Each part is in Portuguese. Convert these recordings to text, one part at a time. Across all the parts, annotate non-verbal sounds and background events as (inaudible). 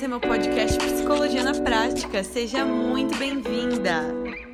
esse é meu podcast Psicologia na Prática. Seja muito bem-vinda!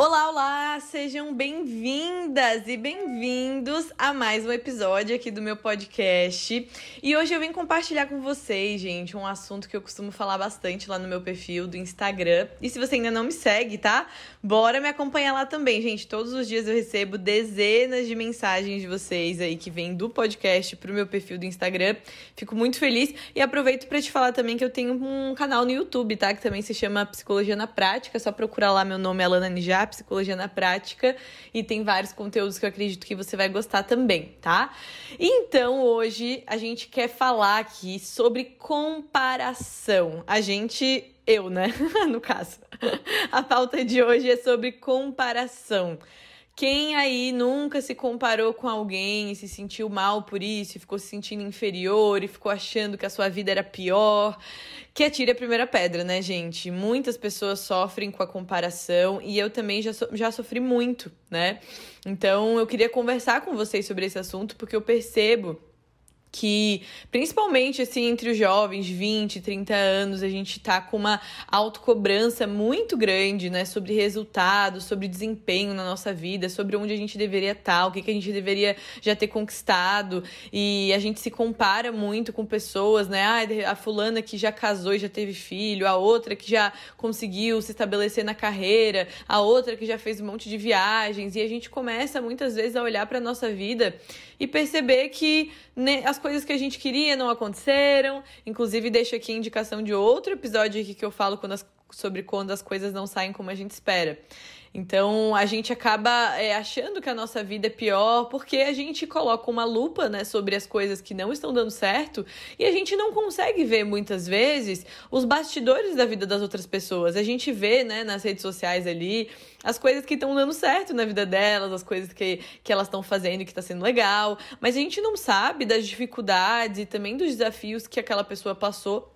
Olá, olá! Sejam bem-vindas e bem-vindos a mais um episódio aqui do meu podcast. E hoje eu vim compartilhar com vocês, gente, um assunto que eu costumo falar bastante lá no meu perfil do Instagram. E se você ainda não me segue, tá? Bora me acompanhar lá também, gente. Todos os dias eu recebo dezenas de mensagens de vocês aí que vêm do podcast pro meu perfil do Instagram. Fico muito feliz e aproveito para te falar também que eu tenho um canal no YouTube, tá? Que também se chama Psicologia na Prática. É só procurar lá, meu nome é Alana Nijap Psicologia na Prática e tem vários conteúdos que eu acredito que você vai gostar também, tá? Então, hoje a gente quer falar aqui sobre comparação. A gente, eu, né? (laughs) no caso. A pauta de hoje é sobre comparação. Quem aí nunca se comparou com alguém e se sentiu mal por isso, e ficou se sentindo inferior e ficou achando que a sua vida era pior? Que atire a primeira pedra, né, gente? Muitas pessoas sofrem com a comparação e eu também já, so já sofri muito, né? Então eu queria conversar com vocês sobre esse assunto porque eu percebo que principalmente assim entre os jovens 20, 30 anos, a gente tá com uma autocobrança muito grande, né, sobre resultados, sobre desempenho na nossa vida, sobre onde a gente deveria estar, tá, o que, que a gente deveria já ter conquistado, e a gente se compara muito com pessoas, né, ah, a fulana que já casou e já teve filho, a outra que já conseguiu se estabelecer na carreira, a outra que já fez um monte de viagens, e a gente começa muitas vezes a olhar para nossa vida e perceber que né, as coisas que a gente queria não aconteceram. Inclusive, deixo aqui a indicação de outro episódio aqui que eu falo quando as, sobre quando as coisas não saem como a gente espera. Então a gente acaba é, achando que a nossa vida é pior porque a gente coloca uma lupa né, sobre as coisas que não estão dando certo e a gente não consegue ver muitas vezes os bastidores da vida das outras pessoas. A gente vê né, nas redes sociais ali as coisas que estão dando certo na vida delas, as coisas que, que elas estão fazendo e que está sendo legal, mas a gente não sabe das dificuldades e também dos desafios que aquela pessoa passou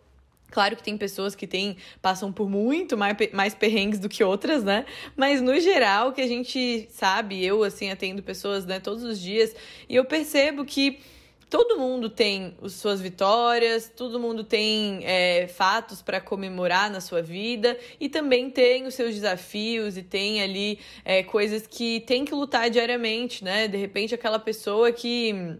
Claro que tem pessoas que tem, passam por muito mais, perrengues do que outras, né? Mas no geral, que a gente sabe, eu assim atendo pessoas né, todos os dias, e eu percebo que todo mundo tem as suas vitórias, todo mundo tem é, fatos para comemorar na sua vida e também tem os seus desafios e tem ali é, coisas que tem que lutar diariamente, né? De repente, aquela pessoa que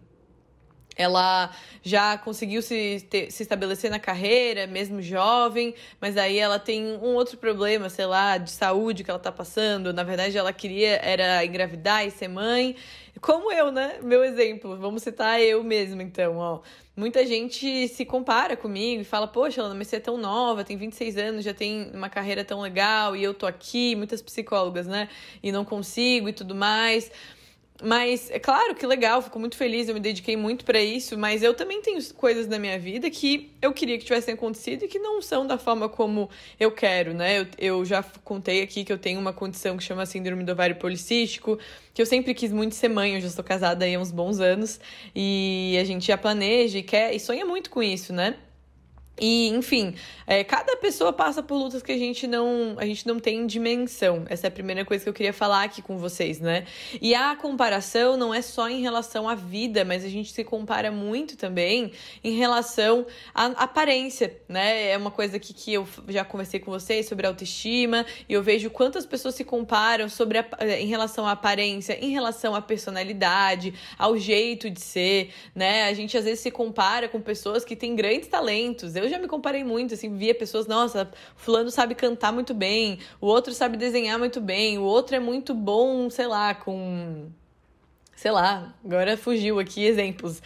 ela já conseguiu se, ter, se estabelecer na carreira, mesmo jovem, mas aí ela tem um outro problema, sei lá, de saúde que ela tá passando. Na verdade, ela queria era engravidar e ser mãe. Como eu, né? Meu exemplo. Vamos citar eu mesma, então, ó. Muita gente se compara comigo e fala, poxa, Ana, mas você é tão nova, tem 26 anos, já tem uma carreira tão legal e eu tô aqui, muitas psicólogas, né? E não consigo e tudo mais. Mas é claro que legal, fico muito feliz, eu me dediquei muito para isso, mas eu também tenho coisas na minha vida que eu queria que tivessem acontecido e que não são da forma como eu quero, né? Eu, eu já contei aqui que eu tenho uma condição que chama síndrome do ovário policístico, que eu sempre quis muito ser mãe, eu já estou casada aí há uns bons anos, e a gente já planeja e quer e sonha muito com isso, né? E, enfim, é, cada pessoa passa por lutas que a gente não a gente não tem dimensão. Essa é a primeira coisa que eu queria falar aqui com vocês, né? E a comparação não é só em relação à vida, mas a gente se compara muito também em relação à aparência, né? É uma coisa que, que eu já conversei com vocês sobre autoestima e eu vejo quantas pessoas se comparam sobre a, em relação à aparência, em relação à personalidade, ao jeito de ser, né? A gente às vezes se compara com pessoas que têm grandes talentos. Eu já me comparei muito, assim, via pessoas, nossa, fulano sabe cantar muito bem, o outro sabe desenhar muito bem, o outro é muito bom, sei lá, com sei lá, agora fugiu aqui exemplos.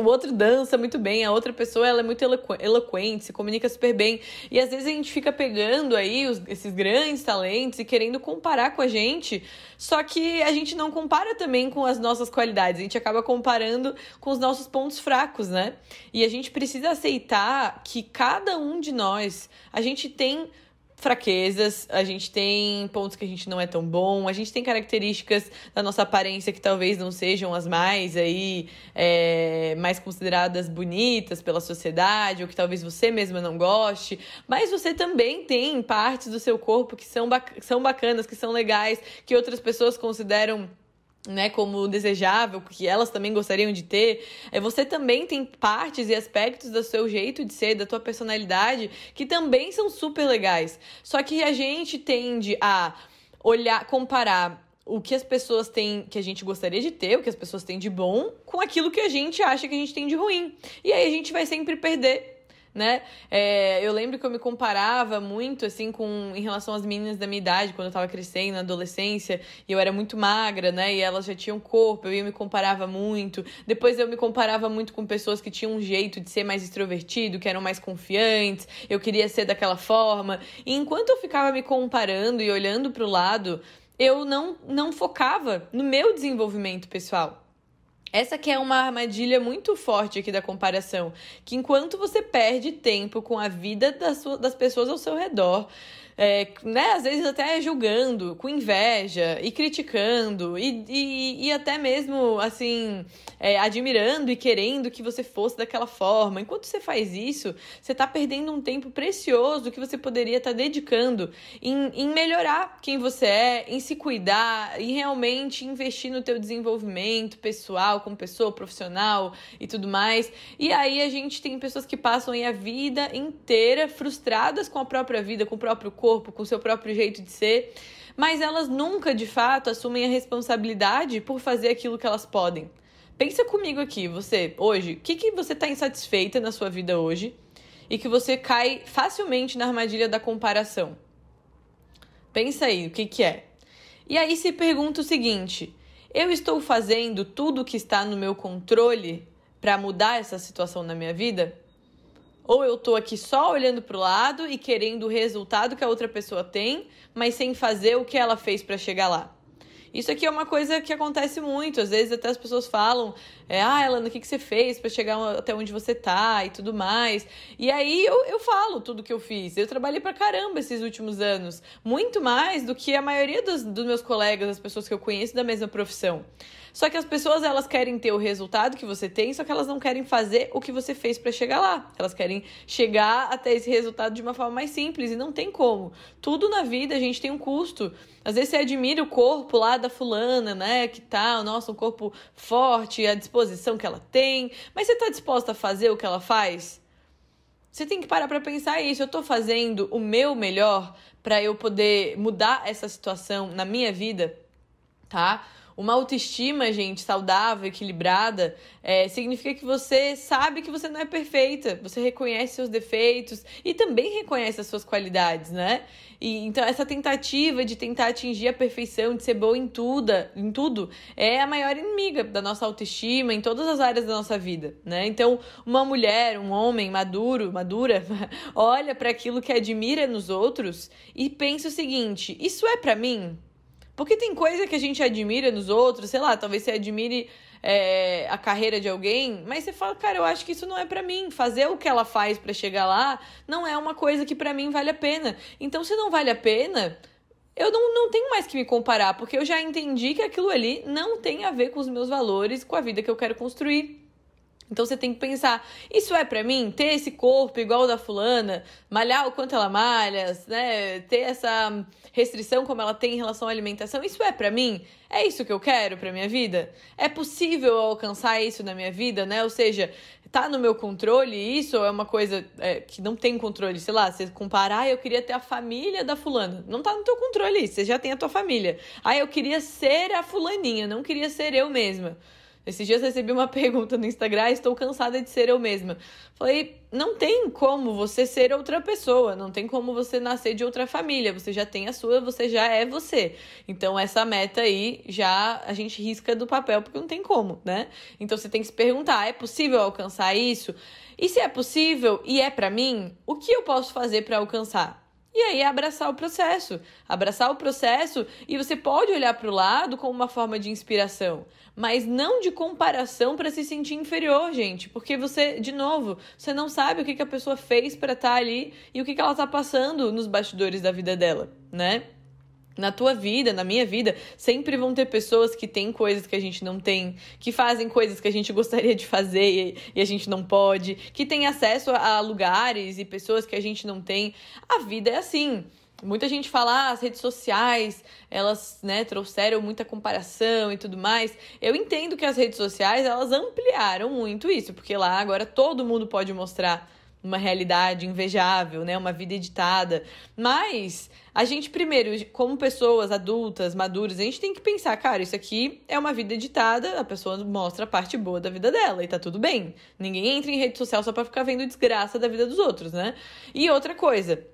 O outro dança muito bem, a outra pessoa ela é muito eloquente, se comunica super bem. E às vezes a gente fica pegando aí os, esses grandes talentos e querendo comparar com a gente, só que a gente não compara também com as nossas qualidades, a gente acaba comparando com os nossos pontos fracos, né? E a gente precisa aceitar que cada um de nós, a gente tem fraquezas, a gente tem pontos que a gente não é tão bom, a gente tem características da nossa aparência que talvez não sejam as mais aí é, mais consideradas bonitas pela sociedade, ou que talvez você mesma não goste, mas você também tem partes do seu corpo que são, bac são bacanas, que são legais, que outras pessoas consideram né, como desejável, que elas também gostariam de ter, é você também tem partes e aspectos do seu jeito de ser, da tua personalidade, que também são super legais. Só que a gente tende a olhar, comparar o que as pessoas têm, que a gente gostaria de ter, o que as pessoas têm de bom, com aquilo que a gente acha que a gente tem de ruim. E aí a gente vai sempre perder né? É, eu lembro que eu me comparava muito, assim, com em relação às meninas da minha idade, quando eu tava crescendo, na adolescência, e eu era muito magra, né? E elas já tinham corpo, eu me comparava muito. Depois eu me comparava muito com pessoas que tinham um jeito de ser mais extrovertido, que eram mais confiantes, eu queria ser daquela forma. E enquanto eu ficava me comparando e olhando para o lado, eu não, não focava no meu desenvolvimento pessoal. Essa que é uma armadilha muito forte aqui da comparação, que enquanto você perde tempo com a vida das, das pessoas ao seu redor, é, né, às vezes até julgando, com inveja e criticando e, e, e até mesmo assim é, admirando e querendo que você fosse daquela forma. Enquanto você faz isso, você está perdendo um tempo precioso que você poderia estar tá dedicando em, em melhorar quem você é, em se cuidar, em realmente investir no teu desenvolvimento pessoal, como pessoa profissional e tudo mais. E aí a gente tem pessoas que passam a vida inteira frustradas com a própria vida, com o próprio corpo corpo, com o seu próprio jeito de ser, mas elas nunca de fato assumem a responsabilidade por fazer aquilo que elas podem. Pensa comigo aqui, você, hoje, o que, que você está insatisfeita na sua vida hoje e que você cai facilmente na armadilha da comparação? Pensa aí, o que, que é? E aí se pergunta o seguinte: eu estou fazendo tudo o que está no meu controle para mudar essa situação na minha vida? Ou eu tô aqui só olhando pro lado e querendo o resultado que a outra pessoa tem, mas sem fazer o que ela fez para chegar lá. Isso aqui é uma coisa que acontece muito. Às vezes até as pessoas falam, é, ah, Elana, o que, que você fez para chegar até onde você tá e tudo mais. E aí eu, eu falo tudo que eu fiz. Eu trabalhei pra caramba esses últimos anos. Muito mais do que a maioria dos, dos meus colegas, as pessoas que eu conheço da mesma profissão. Só que as pessoas elas querem ter o resultado que você tem, só que elas não querem fazer o que você fez para chegar lá. Elas querem chegar até esse resultado de uma forma mais simples e não tem como. Tudo na vida a gente tem um custo. Às vezes você admira o corpo lá da fulana, né? Que tá, nossa, um corpo forte, a disposição que ela tem, mas você tá disposta a fazer o que ela faz? Você tem que parar para pensar isso. Eu tô fazendo o meu melhor para eu poder mudar essa situação na minha vida, tá? Uma autoestima, gente, saudável, equilibrada, é, significa que você sabe que você não é perfeita, você reconhece seus defeitos e também reconhece as suas qualidades, né? E, então, essa tentativa de tentar atingir a perfeição, de ser boa em tudo, em tudo, é a maior inimiga da nossa autoestima em todas as áreas da nossa vida, né? Então, uma mulher, um homem maduro, madura, (laughs) olha para aquilo que admira nos outros e pensa o seguinte: isso é para mim? Porque tem coisa que a gente admira nos outros, sei lá, talvez você admire é, a carreira de alguém, mas você fala, cara, eu acho que isso não é para mim. Fazer o que ela faz para chegar lá não é uma coisa que para mim vale a pena. Então, se não vale a pena, eu não, não tenho mais que me comparar, porque eu já entendi que aquilo ali não tem a ver com os meus valores, com a vida que eu quero construir. Então você tem que pensar, isso é para mim? Ter esse corpo igual da fulana, malhar o quanto ela malha, né? Ter essa restrição como ela tem em relação à alimentação, isso é para mim? É isso que eu quero para minha vida? É possível alcançar isso na minha vida, né? Ou seja, tá no meu controle isso ou é uma coisa é, que não tem controle? Sei lá, você comparar, ah, eu queria ter a família da fulana. Não tá no teu controle isso, você já tem a tua família. Ah, eu queria ser a fulaninha, não queria ser eu mesma. Esses dias recebi uma (laughs) pergunta no Instagram, estou cansada de ser eu mesma. Falei, não tem como você ser outra pessoa, não tem como você nascer de outra família, você já tem a sua, você já é você. Então essa meta aí já a gente risca do papel porque não tem como, né? Então você tem que se perguntar, é possível alcançar isso? E se é possível e é para mim, o que eu posso fazer para alcançar? E aí é abraçar o processo. Abraçar o processo e você pode olhar para o lado como uma forma de inspiração, mas não de comparação para se sentir inferior, gente. Porque você, de novo, você não sabe o que, que a pessoa fez para estar tá ali e o que, que ela está passando nos bastidores da vida dela, né? Na tua vida, na minha vida, sempre vão ter pessoas que têm coisas que a gente não tem, que fazem coisas que a gente (laughs) gostaria de fazer e, a gente não pode, que têm acesso a lugares e pessoas que a gente não tem. A vida é assim. Muita gente fala, ah, as redes sociais, elas, né, trouxeram muita comparação e tudo mais. Eu entendo que as redes sociais, elas ampliaram muito isso, porque lá agora todo mundo pode mostrar uma realidade invejável, né, uma vida editada. Mas a gente primeiro, como pessoas adultas, maduras, a gente tem que pensar, cara, isso aqui é uma vida editada, a pessoa mostra a parte boa da vida dela e tá tudo bem. Ninguém entra em rede social só para ficar vendo desgraça da vida dos outros, né? E outra coisa,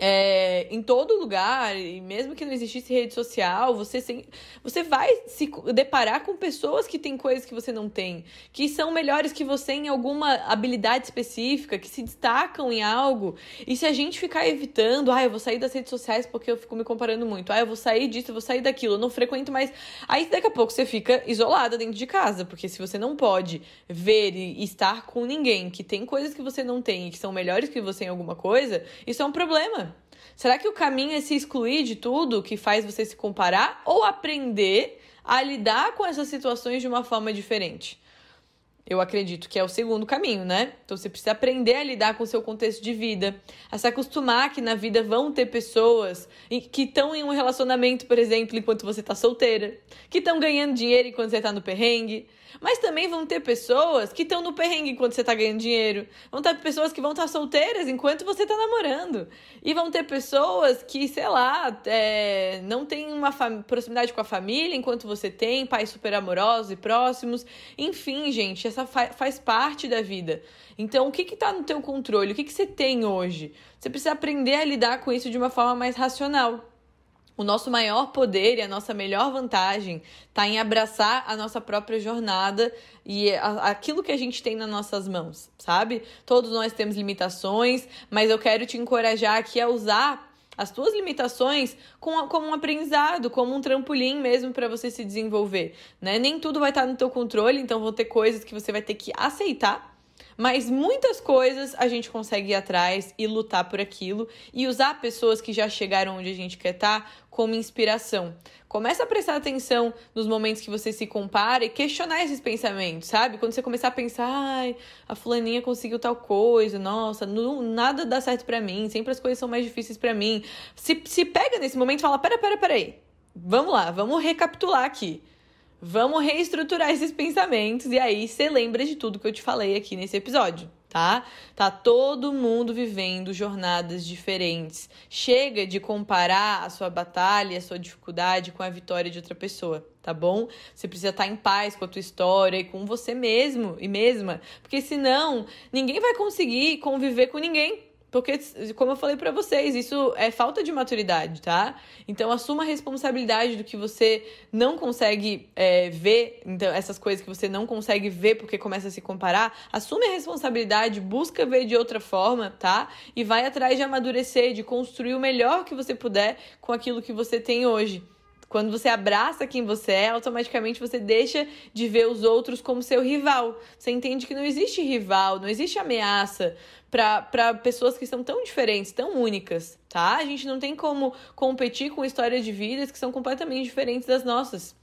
é, em todo lugar, e mesmo que não existisse rede social, você, sem, você vai se deparar com pessoas que têm coisas que você não tem, que são melhores que você em alguma habilidade específica, que se destacam em algo. E se a gente ficar evitando, ah, eu vou sair das redes sociais porque eu fico me comparando muito, ah, eu vou sair disso, eu vou sair daquilo, eu não frequento mais. Aí daqui a pouco você fica isolada dentro de casa, porque se você não pode ver e estar com ninguém que tem coisas que você não tem e que são melhores que você em alguma coisa, isso é um problema. Será que o caminho é se excluir de tudo que faz você se comparar ou aprender a lidar com essas situações de uma forma diferente? Eu acredito que é o segundo caminho, né? Então você precisa aprender a lidar com o seu contexto de vida, a se acostumar que na vida vão ter pessoas que estão em um relacionamento, por exemplo, enquanto você está solteira, que estão ganhando dinheiro enquanto você está no perrengue, mas também vão ter pessoas que estão no perrengue enquanto você está ganhando dinheiro. Vão ter pessoas que vão estar tá solteiras enquanto você está namorando. E vão ter pessoas que, sei lá, é, não tem uma proximidade com a família enquanto você tem, pais super amorosos e próximos. Enfim, gente, essa fa faz parte da vida. Então, o que está no teu controle? O que, que você tem hoje? Você precisa aprender a lidar com isso de uma forma mais racional. O nosso maior poder e a nossa melhor vantagem está em abraçar a nossa própria jornada e aquilo que a gente tem nas nossas mãos, sabe? Todos nós temos limitações, mas eu quero te encorajar aqui a usar as tuas limitações como um aprendizado, como um trampolim mesmo para você se desenvolver, né? Nem tudo vai estar no teu controle, então vão ter coisas que você vai ter que aceitar mas muitas coisas a gente consegue ir atrás e lutar por aquilo e usar pessoas que já chegaram onde a gente quer estar tá como inspiração. Começa a prestar atenção nos momentos que você se compara e questionar esses pensamentos, sabe? Quando você começar a pensar, ai, a fulaninha conseguiu tal coisa, nossa, não, nada dá certo para mim, sempre as coisas são mais difíceis para mim. Se, se pega nesse momento e fala, pera, pera, pera aí. Vamos lá, vamos recapitular aqui. Vamos reestruturar esses pensamentos e aí você lembra de tudo que eu te falei aqui nesse episódio, tá? Tá todo mundo vivendo jornadas diferentes. Chega de comparar a sua batalha, a sua dificuldade com a vitória de outra pessoa, tá bom? Você precisa estar em paz com a tua história e com você mesmo e mesma, porque senão ninguém vai conseguir conviver com ninguém. Porque, como eu falei para vocês, isso é falta de maturidade, tá? Então, assuma a responsabilidade do que você não consegue é, ver, então, essas coisas que você não consegue ver porque começa a se comparar. Assume a responsabilidade, busca ver de outra forma, tá? E vai atrás de amadurecer, de construir o melhor que você puder com aquilo que você tem hoje. Quando você abraça quem você é, automaticamente você deixa de ver os outros como seu rival. Você entende que não existe rival, não existe ameaça para pessoas que são tão diferentes, tão únicas, tá? A gente não tem como competir com histórias de vidas que são completamente diferentes das nossas.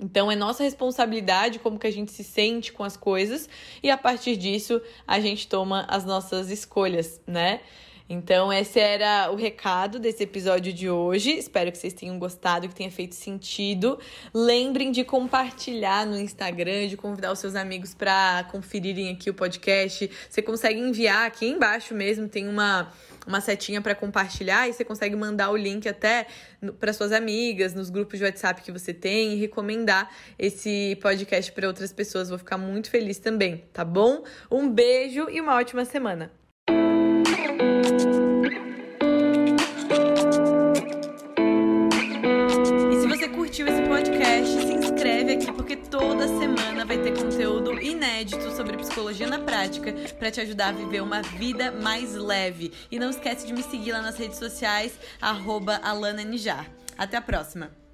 Então é nossa responsabilidade como que a gente se sente com as coisas e a partir disso a gente toma as nossas escolhas, né? Então, esse era o recado desse episódio de hoje. Espero que vocês tenham gostado, que tenha feito sentido. Lembrem de compartilhar no Instagram, de convidar os seus amigos para conferirem aqui o podcast. Você consegue enviar aqui embaixo mesmo, tem uma uma setinha para compartilhar e você consegue mandar o link até para suas amigas, nos grupos de WhatsApp que você tem e recomendar esse podcast para outras pessoas. Vou ficar muito feliz também, tá bom? Um beijo e uma ótima semana. Curtiu esse podcast, se inscreve aqui porque toda semana vai ter conteúdo inédito sobre psicologia na prática para te ajudar a viver uma vida mais leve. E não esquece de me seguir lá nas redes sociais, arroba Alana Nijar. Até a próxima!